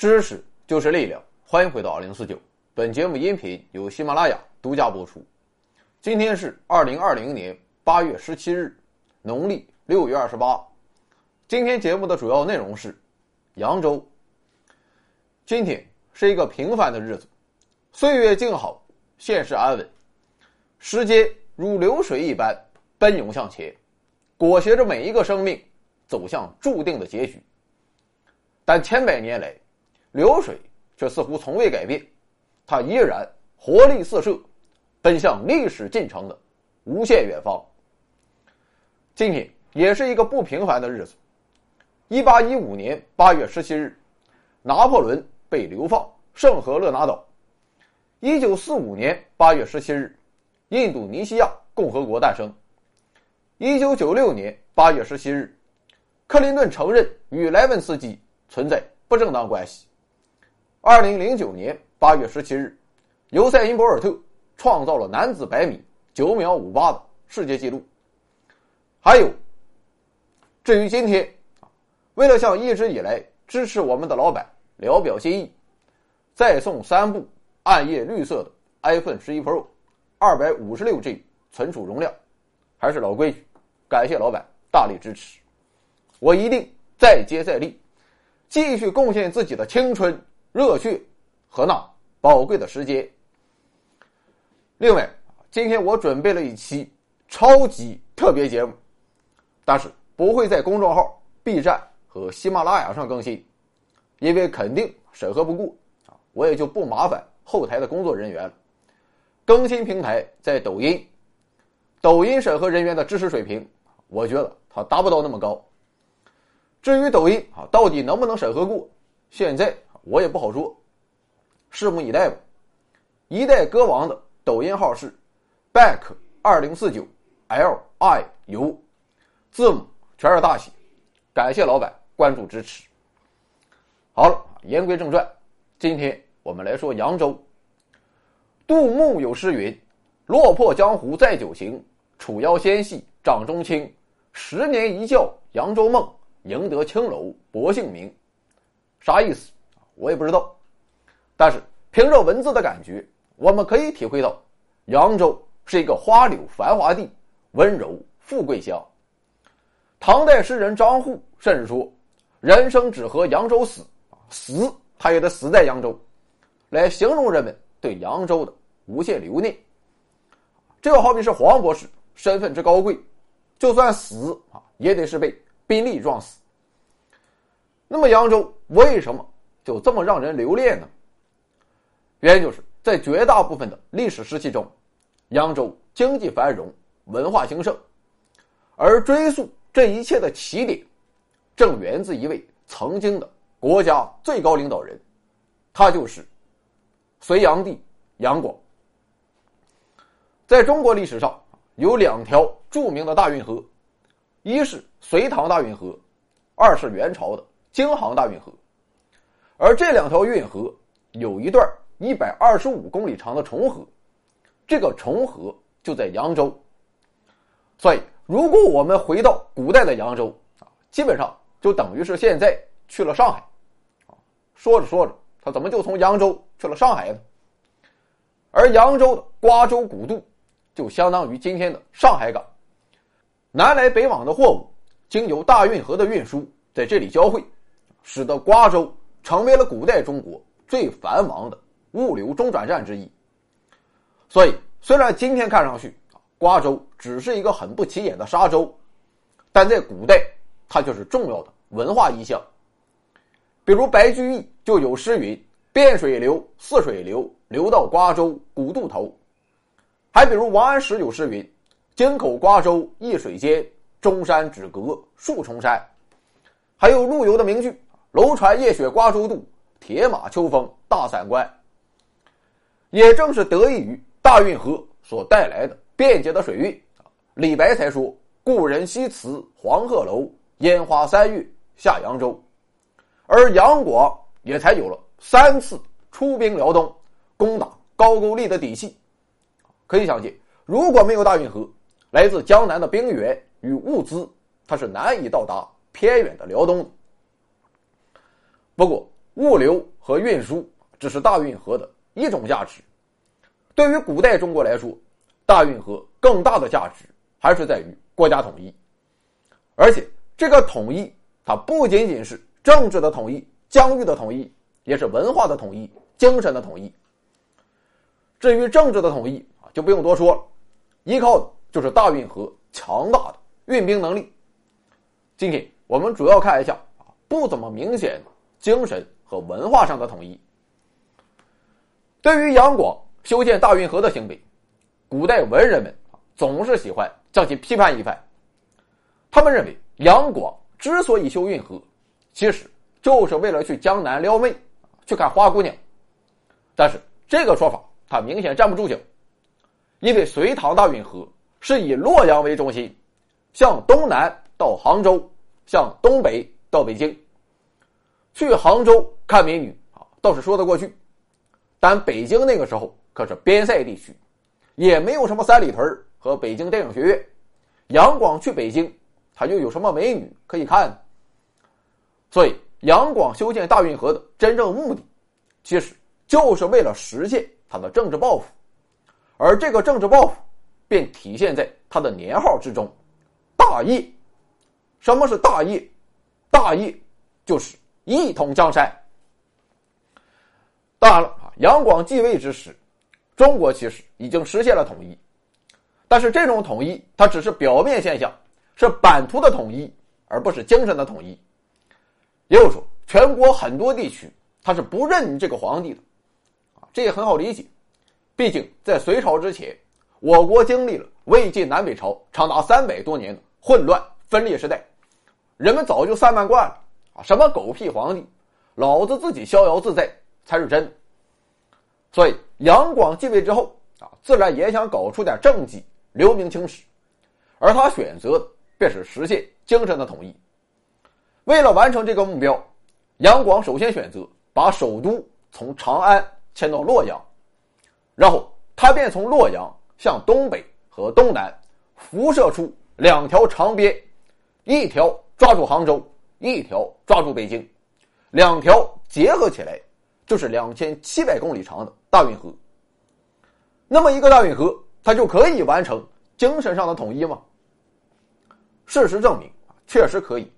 知识就是力量，欢迎回到二零四九。本节目音频由喜马拉雅独家播出。今天是二零二零年八月十七日，农历六月二十八。今天节目的主要内容是扬州。今天是一个平凡的日子，岁月静好，现实安稳，时间如流水一般奔涌向前，裹挟着每一个生命走向注定的结局。但千百年来，流水却似乎从未改变，它依然活力四射，奔向历史进程的无限远方。今天也是一个不平凡的日子。一八一五年八月十七日，拿破仑被流放圣赫勒拿岛。一九四五年八月十七日，印度尼西亚共和国诞生。一九九六年八月十七日，克林顿承认与莱文斯基。存在不正当关系。二零零九年八月十七日，尤塞因·博尔特创造了男子百米九秒五八的世界纪录。还有，至于今天，为了向一直以来支持我们的老板聊表心意，再送三部暗夜绿色的 iPhone 十一 Pro，二百五十六 G 存储容量。还是老规矩，感谢老板大力支持，我一定再接再厉。继续贡献自己的青春、热血和那宝贵的时间。另外，今天我准备了一期超级特别节目，但是不会在公众号、B 站和喜马拉雅上更新，因为肯定审核不过啊，我也就不麻烦后台的工作人员了。更新平台在抖音，抖音审核人员的知识水平，我觉得他达不到那么高。至于抖音啊，到底能不能审核过？现在我也不好说，拭目以待吧。一代歌王的抖音号是 back 二零四九 l i u，字母全是大写。感谢老板关注支持。好了，言归正传，今天我们来说扬州。杜牧有诗云：“落魄江湖再酒行，楚腰纤细掌中轻。十年一觉扬州梦。”赢得青楼薄幸名，啥意思？我也不知道。但是凭着文字的感觉，我们可以体会到，扬州是一个花柳繁华地，温柔富贵乡。唐代诗人张祜甚至说：“人生只合扬州死，死他也得死在扬州。”来形容人们对扬州的无限留念。这就好比是黄博士身份之高贵，就算死啊，也得是被。宾利撞死。那么扬州为什么就这么让人留恋呢？原因就是在绝大部分的历史时期中，扬州经济繁荣，文化兴盛，而追溯这一切的起点，正源自一位曾经的国家最高领导人，他就是隋炀帝杨广。在中国历史上，有两条著名的大运河。一是隋唐大运河，二是元朝的京杭大运河，而这两条运河有一段一百二十五公里长的重合，这个重合就在扬州。所以，如果我们回到古代的扬州啊，基本上就等于是现在去了上海。说着说着，他怎么就从扬州去了上海呢？而扬州的瓜州古渡，就相当于今天的上海港。南来北往的货物，经由大运河的运输，在这里交汇，使得瓜州成为了古代中国最繁忙的物流中转站之一。所以，虽然今天看上去瓜州只是一个很不起眼的沙洲，但在古代，它却是重要的文化意象。比如白居易就有诗云：“汴水流，泗水流，流到瓜州古渡头。”还比如王安石有诗云。京口瓜州一水间，中山只隔数重山。还有陆游的名句：“楼船夜雪瓜洲渡，铁马秋风大散关。”也正是得益于大运河所带来的便捷的水运，李白才说：“故人西辞黄鹤楼，烟花三月下扬州。”而杨广也才有了三次出兵辽东、攻打高句丽的底气。可以想见，如果没有大运河，来自江南的兵员与物资，它是难以到达偏远的辽东。不过，物流和运输只是大运河的一种价值。对于古代中国来说，大运河更大的价值还是在于国家统一。而且，这个统一它不仅仅是政治的统一、疆域的统一，也是文化的统一、精神的统一。至于政治的统一啊，就不用多说了，依靠的就是大运河强大的运兵能力。今天我们主要看一下啊，不怎么明显的精神和文化上的统一。对于杨广修建大运河的行为，古代文人们总是喜欢将其批判一番。他们认为杨广之所以修运河，其实就是为了去江南撩妹，去看花姑娘。但是这个说法他明显站不住脚，因为隋唐大运河是以洛阳为中心，向东南到杭州，向东北到北京。去杭州看美女啊，倒是说得过去，但北京那个时候可是边塞地区，也没有什么三里屯和北京电影学院。杨广去北京，他又有什么美女可以看？所以，杨广修建大运河的真正目的，其实就是为了实现他的政治抱负，而这个政治抱负，便体现在他的年号之中——大业。什么是大业？大业就是。一统江山。当然了啊，杨广继位之时，中国其实已经实现了统一，但是这种统一它只是表面现象，是版图的统一，而不是精神的统一。也就是说，全国很多地区他是不认这个皇帝的，啊，这也很好理解。毕竟在隋朝之前，我国经历了魏晋南北朝长达三百多年的混乱分裂时代，人们早就散漫惯了。啊什么狗屁皇帝，老子自己逍遥自在才是真。所以杨广继位之后啊，自然也想搞出点政绩，留名青史。而他选择便是实现精神的统一。为了完成这个目标，杨广首先选择把首都从长安迁到洛阳，然后他便从洛阳向东北和东南辐射出两条长边，一条抓住杭州。一条抓住北京，两条结合起来，就是两千七百公里长的大运河。那么一个大运河，它就可以完成精神上的统一吗？事实证明确实可以。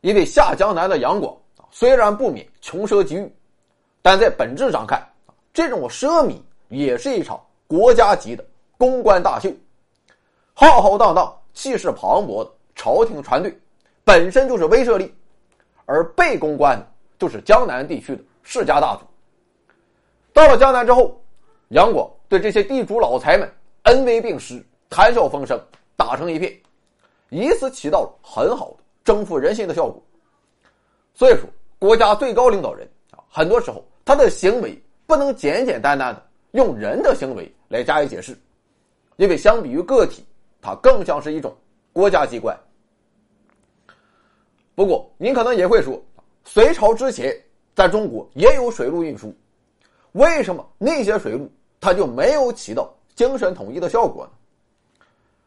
因为下江南的杨广虽然不免穷奢极欲，但在本质上看，这种奢靡也是一场国家级的公关大秀。浩浩荡荡、气势磅礴的朝廷船队。本身就是威慑力，而被攻关的就是江南地区的世家大族。到了江南之后，杨广对这些地主老财们恩威并施，谈笑风生，打成一片，以此起到了很好的征服人心的效果。所以说，国家最高领导人啊，很多时候他的行为不能简简单单的用人的行为来加以解释，因为相比于个体，它更像是一种国家机关。不过，您可能也会说，隋朝之前在中国也有水路运输，为什么那些水路它就没有起到精神统一的效果呢？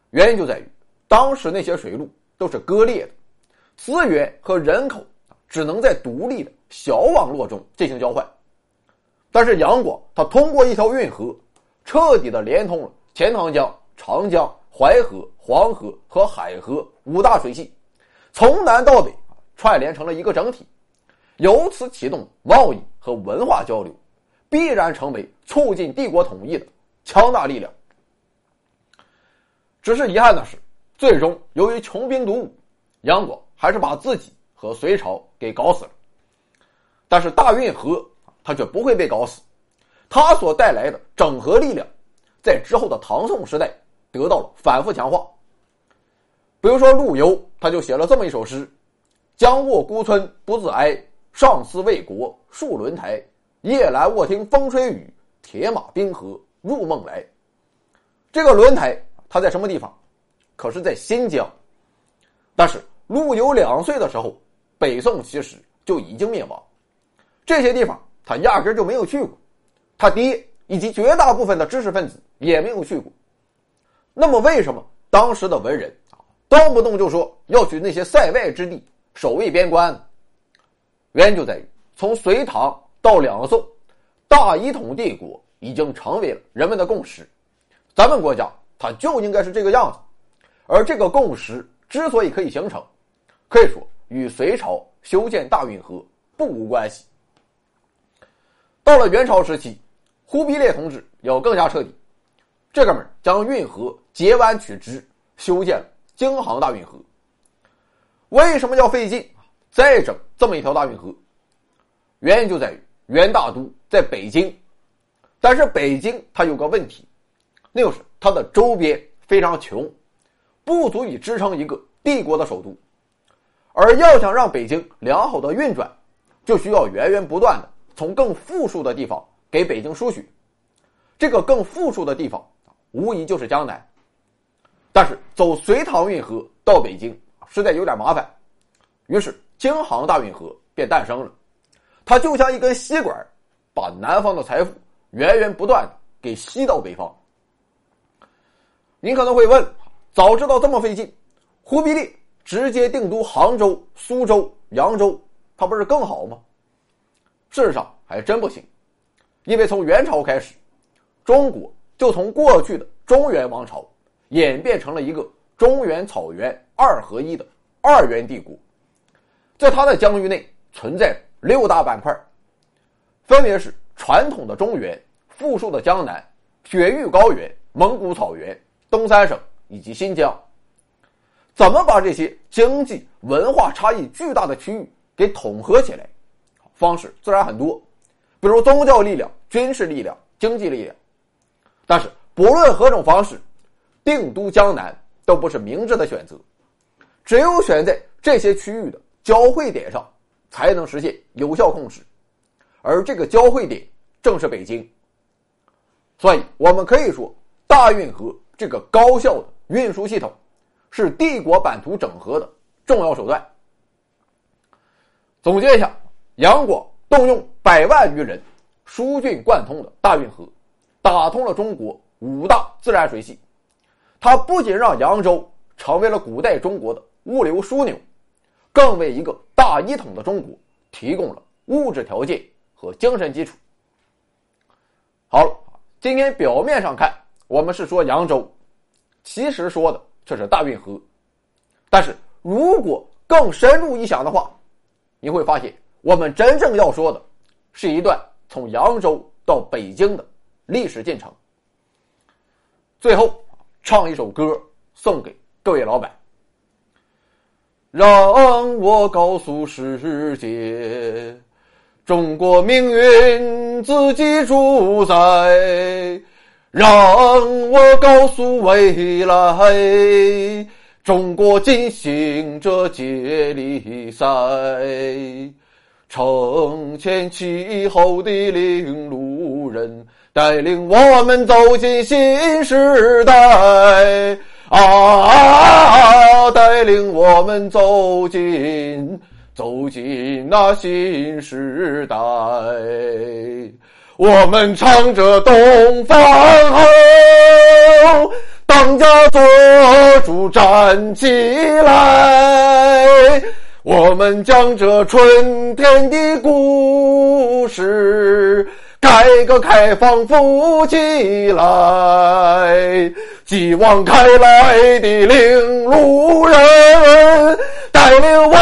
原因就在于，当时那些水路都是割裂的，资源和人口只能在独立的小网络中进行交换。但是杨广他通过一条运河，彻底的连通了钱塘江、长江、淮河、黄河和海河五大水系，从南到北。串联成了一个整体，由此启动贸易和文化交流，必然成为促进帝国统一的强大力量。只是遗憾的是，最终由于穷兵黩武，杨广还是把自己和隋朝给搞死了。但是大运河他却不会被搞死，他所带来的整合力量，在之后的唐宋时代得到了反复强化。比如说陆游，他就写了这么一首诗。将卧孤村不自哀，上思为国戍轮台。夜阑卧听风吹雨，铁马冰河入梦来。这个轮台它在什么地方？可是在新疆。但是陆游两岁的时候，北宋其实就已经灭亡。这些地方他压根就没有去过，他爹以及绝大部分的知识分子也没有去过。那么为什么当时的文人啊，动不动就说要去那些塞外之地？守卫边关，原因就在于从隋唐到两宋，大一统帝国已经成为了人们的共识。咱们国家它就应该是这个样子。而这个共识之所以可以形成，可以说与隋朝修建大运河不无关系。到了元朝时期，忽必烈同志要更加彻底，这哥们将运河截弯取直，修建了京杭大运河。为什么要费劲再整这么一条大运河？原因就在于元大都在北京，但是北京它有个问题，那就是它的周边非常穷，不足以支撑一个帝国的首都。而要想让北京良好的运转，就需要源源不断的从更富庶的地方给北京输血。这个更富庶的地方，无疑就是江南。但是走隋唐运河到北京。实在有点麻烦，于是京杭大运河便诞生了。它就像一根吸管，把南方的财富源源不断的给吸到北方。您可能会问：早知道这么费劲，忽必烈直接定都杭州、苏州、扬州，它不是更好吗？事实上还真不行，因为从元朝开始，中国就从过去的中原王朝演变成了一个。中原草原二合一的二元帝国，在它的疆域内存在六大板块，分别是传统的中原、富庶的江南、雪域高原、蒙古草原、东三省以及新疆。怎么把这些经济文化差异巨大的区域给统合起来？方式自然很多，比如宗教力量、军事力量、经济力量。但是不论何种方式，定都江南。都不是明智的选择，只有选在这些区域的交汇点上，才能实现有效控制，而这个交汇点正是北京。所以，我们可以说，大运河这个高效的运输系统，是帝国版图整合的重要手段。总结一下，杨广动用百万余人，疏浚贯通的大运河，打通了中国五大自然水系。它不仅让扬州成为了古代中国的物流枢纽，更为一个大一统的中国提供了物质条件和精神基础。好了，今天表面上看我们是说扬州，其实说的却是大运河。但是如果更深入一想的话，你会发现我们真正要说的，是一段从扬州到北京的历史进程。最后。唱一首歌送给各位老板，让我告诉世界，中国命运自己主宰。让我告诉未来，中国进行着接力赛。承前启后的领路人。带领我们走进新时代啊！带领我们走进走进那新时代。我们唱着东方红，当家作主站起来。我们讲着春天的故事。改革开放富起来，继往开来的领路人，带领我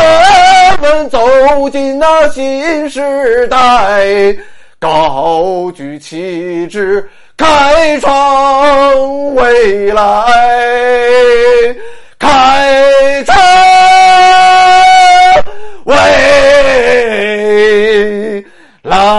们走进那新时代，高举旗帜，开创未来，开创未来。